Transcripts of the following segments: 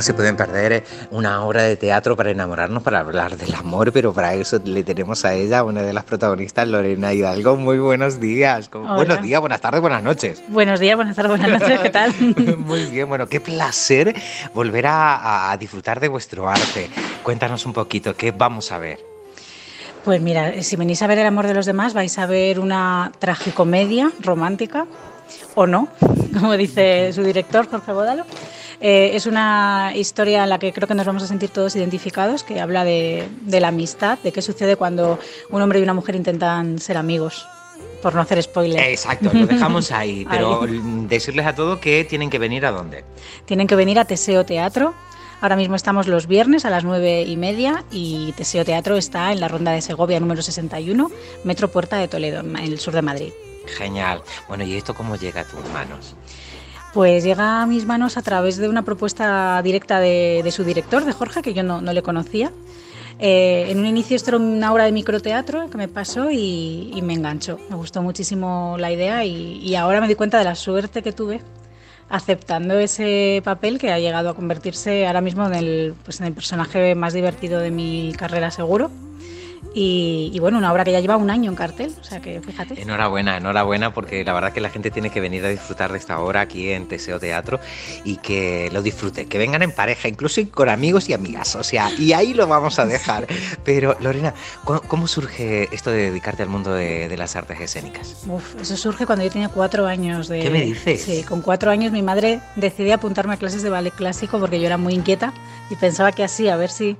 no se pueden perder una obra de teatro para enamorarnos, para hablar del amor, pero para eso le tenemos a ella, una de las protagonistas, Lorena Hidalgo. Muy buenos días. ¿Cómo- Hola. Buenos días, buenas tardes, buenas noches. Buenos días, buenas tardes, buenas noches, ¿qué tal? Muy bien, bueno, qué placer volver a, a disfrutar de vuestro arte. Cuéntanos un poquito, ¿qué vamos a ver? Pues mira, si venís a ver El amor de los demás, vais a ver una tragicomedia romántica, o no, como dice su director, Jorge Bódalo. Eh, es una historia en la que creo que nos vamos a sentir todos identificados, que habla de, de la amistad, de qué sucede cuando un hombre y una mujer intentan ser amigos, por no hacer spoiler. Exacto, lo dejamos ahí, pero Ahí. decirles a todos que tienen que venir a dónde. Tienen que venir a Teseo Teatro. Ahora mismo estamos los viernes a las nueve y media y Teseo Teatro está en la Ronda de Segovia número 61, Metro Puerta de Toledo, en el sur de Madrid. Genial. Bueno, ¿y esto cómo llega a tus manos? Pues llega a mis manos a través de una propuesta directa de, su director, de Jorge, que yo no, le conocía. Eh, en un inicio esto era una obra de microteatro que me pasó y, me enganchó. Me gustó muchísimo la idea y, ahora me di cuenta de la suerte que tuve aceptando ese papel que ha llegado a convertirse ahora mismo en el, pues en el personaje más divertido de mi carrera seguro. Y, y bueno, una obra que ya lleva un año en cartel, o sea que fíjate. Enhorabuena, enhorabuena, porque la verdad que la gente tiene que venir a disfrutar de esta obra aquí en Teseo Teatro y que lo disfruten, que vengan en pareja, incluso con amigos y amigas, o sea, y ahí lo vamos a dejar. Pero Lorena, ¿cómo, cómo surge esto de dedicarte al mundo de, de las artes escénicas? Uf, eso surge cuando yo tenía cuatro años de... ¿Qué me dices? Sí, con cuatro años mi madre decidió apuntarme a clases de ballet clásico porque yo era muy inquieta y pensaba que así, a ver si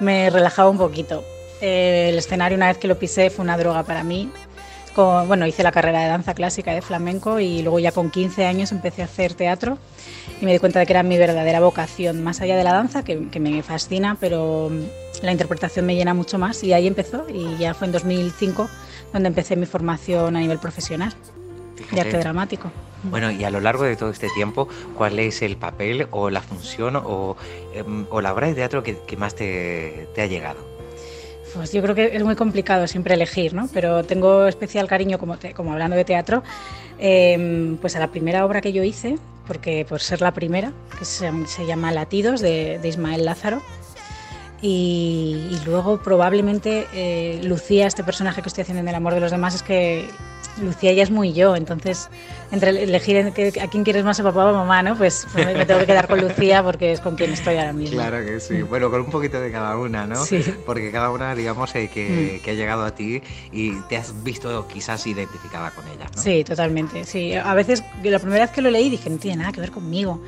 me relajaba un poquito. Eh, el escenario una vez que lo pisé fue una droga para mí. Con- bueno, hice la carrera de danza clásica de flamenco y luego ya con 15 años empecé a hacer teatro y me di cuenta de que era mi verdadera vocación, más allá de la danza, que, que me fascina, pero la interpretación me llena mucho más y ahí empezó y ya fue en 2005 donde empecé mi formación a nivel profesional de Fíjate. arte dramático. Bueno, y a lo largo de todo este tiempo, ¿cuál es el papel o la función o, em, o la obra de teatro que, que más te, te ha llegado? Pues yo creo que es muy complicado siempre elegir, ¿no? Pero tengo especial cariño, como, como hablando de teatro, eh, pues a la primera obra que yo hice, porque por ser la primera, que se, llama Latidos, de, Ismael Lázaro. Y, y luego probablemente eh, Lucía, este personaje que estoy haciendo en El amor de los demás, es que Lucía ya es muy yo, entonces entre elegir a quién quieres más, a papá o a mamá, ¿no? Pues, pues me tengo que quedar con Lucía porque es con quien estoy ahora mismo. Claro que sí. Bueno, con un poquito de cada una, ¿no? Sí. Porque cada una, digamos, eh, que, Mm. que ha llegado a ti y te has visto quizás identificada con ellas, ¿no? Sí, totalmente. Sí, a veces la primera vez que lo leí dije no tiene nada que ver conmigo.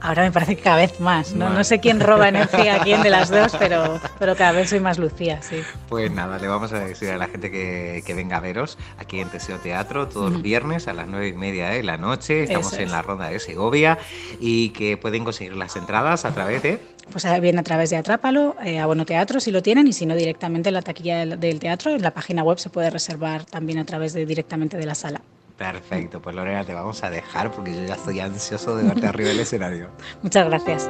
Ahora me parece que cada vez más. No, no sé quién roba energía a quién de las dos, pero, pero cada vez soy más Lucía, sí. Pues nada, le vamos a decir a la gente que, que venga a veros aquí en Teseo Teatro todos los viernes a las nueve y media de la noche. Estamos en la ronda de Segovia y que pueden conseguir las entradas a través de. Pues eh, bien a través de Atrápalo, eh, Abono Teatro si lo tienen, y si no directamente en la taquilla del, del teatro, en la página web se puede reservar también a través de directamente de la sala. Perfecto, pues Lorena, te vamos a dejar porque yo ya estoy ansioso de verte arriba del escenario. Muchas gracias.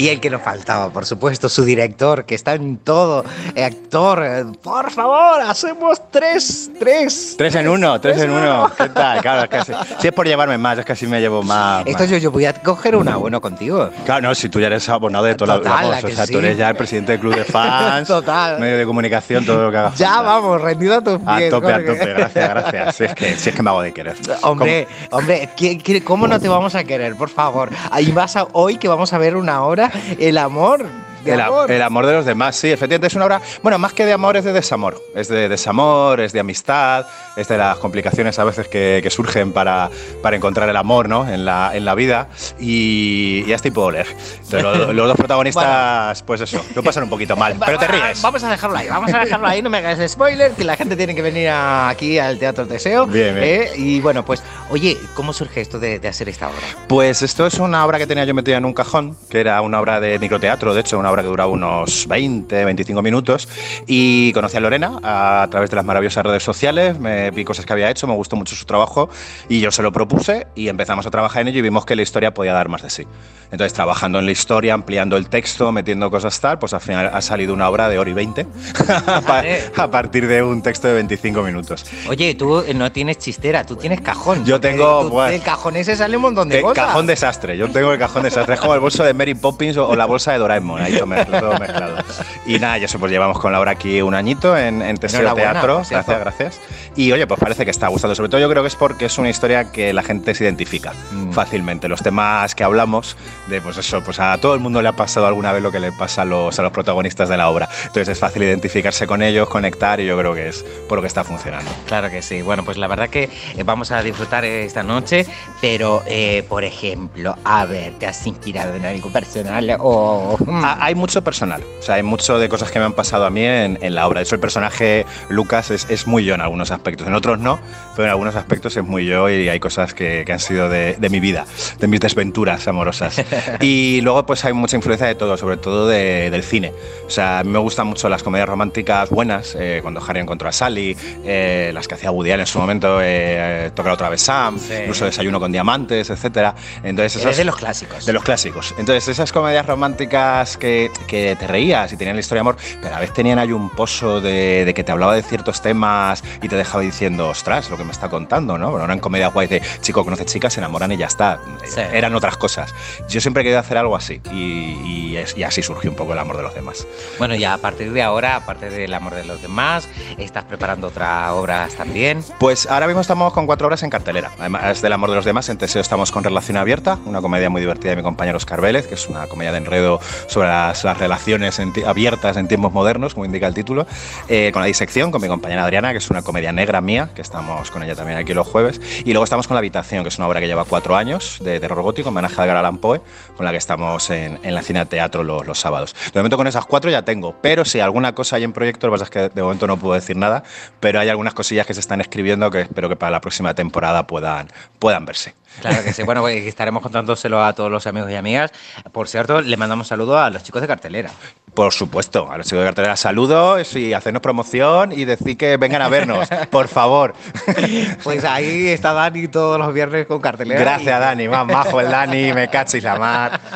Y el que nos faltaba, por supuesto, su director, que está en todo. eh, actor, eh, por favor, hacemos tres, tres. Tres en uno, tres en uno. ¿Qué tal? Claro, es que si, es por llevarme más, es que así me llevo más. Esto más. yo, yo voy a coger un abono contigo. Claro, no, si tú ya eres abonado de toda Total, la vamos, ¿a que o sea, sí? tú eres ya el presidente del club de fans, Total. medio de comunicación, todo lo que hagas. Ya vamos, rendido a tus A pies. tope, a tope, gracias, gracias. Si es que, si es que me hago de querer. Hombre, hombre, ¿qué- qué- ¿cómo no te vamos a querer, por favor? Ahí vas a, hoy que vamos a ver una hora, el amor. de el, amor. el amor de los demás, sí, efectivamente es una obra, bueno, más que de amor es de desamor, es de desamor, es de amistad, es de las complicaciones a veces que, que surgen para, para encontrar el amor ¿no? en, la, en la vida y, y es tipo Oleg. Entonces, los, los dos protagonistas, pues eso, lo pasan un poquito mal, pero te ríes. Vamos a dejarlo ahí, vamos a dejarlo ahí, no me hagas spoiler, que la gente tiene que venir aquí al Teatro Deseo. Bien, bien. ¿eh? Y bueno, pues, oye, ¿cómo surge esto de, de hacer esta obra? Pues esto es una obra que tenía yo metida en un cajón, que era una obra de microteatro, de hecho, una obra que duraba unos 20, 25 minutos. Y conocí a Lorena a través de las maravillosas redes sociales, me vi cosas que había hecho, me gustó mucho su trabajo y yo se lo propuse y empezamos a trabajar en ello y vimos que la historia podía dar más de sí. Entonces, trabajando en la historia, ampliando el texto, metiendo cosas tal, pues al final ha salido una obra de hora y 20 a partir de un texto de 25 minutos. Oye, tú eh, no tienes chistera, tú tienes cajón. Yo tengo, tú- pues, del cajón ese sale un montón de De cosas. cajón desastre. Yo tengo el cajón desastre. Es como el bolso de Mary Poppins o, o la bolsa de Doraemon. Ahí todo mezclado. Y nada, ya eso, pues llevamos con Laura aquí un añito en, en Teseo Teatro. cierto. Gracias, gracias. Y oye, pues parece que está gustando. Sobre todo yo creo que es porque es una historia que la gente se identifica Mm. fácilmente. Los temas que hablamos, de pues eso, pues a todo el mundo le ha pasado alguna vez lo que le pasa a los, a los protagonistas de la obra. Entonces es fácil identificarse con ellos, conectar y yo creo que es por lo que está funcionando. Claro que sí. Bueno, pues la verdad que eh, vamos a disfrutar esta noche, pero, eh, por ejemplo, a ver, ¿te has inspirado en algo personal o...? mm, Ah, Hay mucho personal, o sea, hay mucho de cosas que me han pasado a mí en, en la obra. De hecho, el personaje Lucas es, es muy yo en algunos aspectos, en otros no, pero en algunos aspectos es muy yo y hay cosas que, que han sido de, de mi vida, de mis desventuras amorosas. Y luego, pues hay mucha influencia de todo, sobre todo de- del cine. O sea, a mí me gustan mucho las comedias románticas buenas, eh, cuando Harry encontró a Sally, eh, las que hacía Woody Allen en su momento, eh, Tocar otra vez Sí. incluso Desayuno con Diamantes, etcétera. Entonces, eres esas- de los clásicos. de los clásicos. Entonces, esas comedias románticas que, que te reías y tenían la historia de amor, pero a vez tenían ahí un pozo de, de que te hablaba de ciertos temas y te dejaba diciendo, ostras, lo que me está contando, ¿no? Bueno, eran comedias guays de chico conoce chicas, se enamoran y ya está. Sí. Eran otras cosas. Yo siempre he querido hacer algo así y, y es- y así surgió un poco el amor de los demás. Bueno, ya a partir de ahora, aparte del amor de los demás, estás preparando otras obras también. Pues ahora mismo estamos con cuatro obras en cartelera. Además del amor de los demás, en Teseo estamos con Relación Abierta, una comedia muy divertida de mi compañero Oscar Vélez, que es una comedia de enredo sobre las, las relaciones en abiertas en tiempos modernos, como indica el título. Eh, con La Disección, con mi compañera Adriana, que es una comedia negra mía, que estamos con ella también aquí los jueves. Y luego estamos con La Habitación, que es una obra que lleva cuatro años de terror gótico, homenaje a Edgar Allan Poe, con la que estamos en, en la cine teatro los, los sábados. De momento con esas cuatro ya tengo, pero si alguna cosa hay en proyecto, lo que pasa es que de momento no puedo decir nada, pero hay algunas cosillas que se están escribiendo que espero que para la próxima temporada puedan, puedan verse. Claro que sí. Bueno, pues estaremos contándoselo a todos los amigos y amigas. Por cierto, le mandamos saludos a los chicos de cartelera. Por supuesto, a los chicos de cartelera saludos y hacernos promoción y decir que vengan a vernos, por favor. Pues ahí está Dani todos los viernes con cartelera. Gracias, Dani, más majo el Dani, me cachis la mar.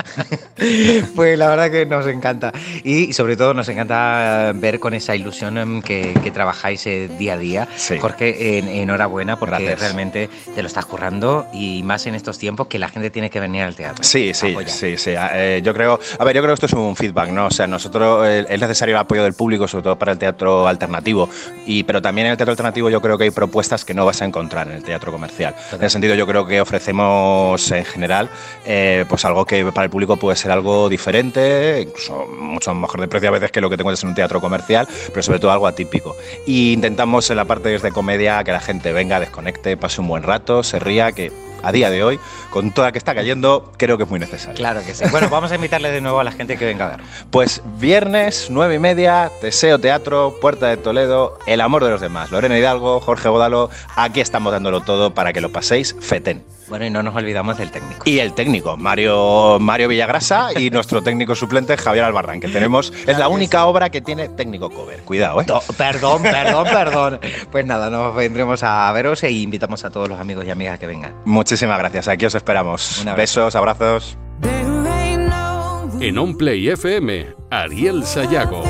Pues la verdad que nos encanta. Y sobre todo nos encanta ver con esa ilusión que, que trabajáis eh, día a día. Sí. Jorge, en- enhorabuena porque Gracias. realmente te lo estás currando y más en estos tiempos que la gente tiene que venir al teatro. Sí, sí, Apoyar. sí, sí. Eh, yo creo, a ver, yo creo que esto es un feedback, ¿no? O sea, nosotros eh, es necesario el apoyo del público, sobre todo para el teatro alternativo, y pero también en el teatro alternativo yo creo que hay propuestas que no vas a encontrar en el teatro comercial. En ese sentido, yo creo que ofrecemos en general, eh, pues algo que para el público puede ser algo diferente, incluso mucho mejor de precio a veces que lo que tengo en un teatro comercial, pero sobre todo algo atípico. Y intentamos en la parte de comedia que la gente venga, desconecte, pase un buen rato, se ría, que a día de hoy, con toda que está cayendo, creo que es muy necesario. Claro que sí. Bueno, vamos a invitarle de nuevo a la gente que venga a ver. Pues viernes, nueve y media, Teseo Teatro, Puerta de Toledo, El amor de los demás. Lorena Hidalgo, Jorge Bodalo, aquí estamos dándolo todo para que lo paséis fetén. Bueno, y no nos olvidamos del técnico. Y el técnico, Mario, Mario Villagrasa y nuestro técnico suplente, Javier Albarrán, que tenemos, es la única obra que tiene técnico cover. Cuidado, ¿eh? No, perdón, perdón, perdón. Pues nada, nos vendremos a veros e invitamos a todos los amigos y amigas que vengan. Muchísimas gracias, aquí os esperamos. Besos, abrazos. En OnPlay FM, Ariel Sayago.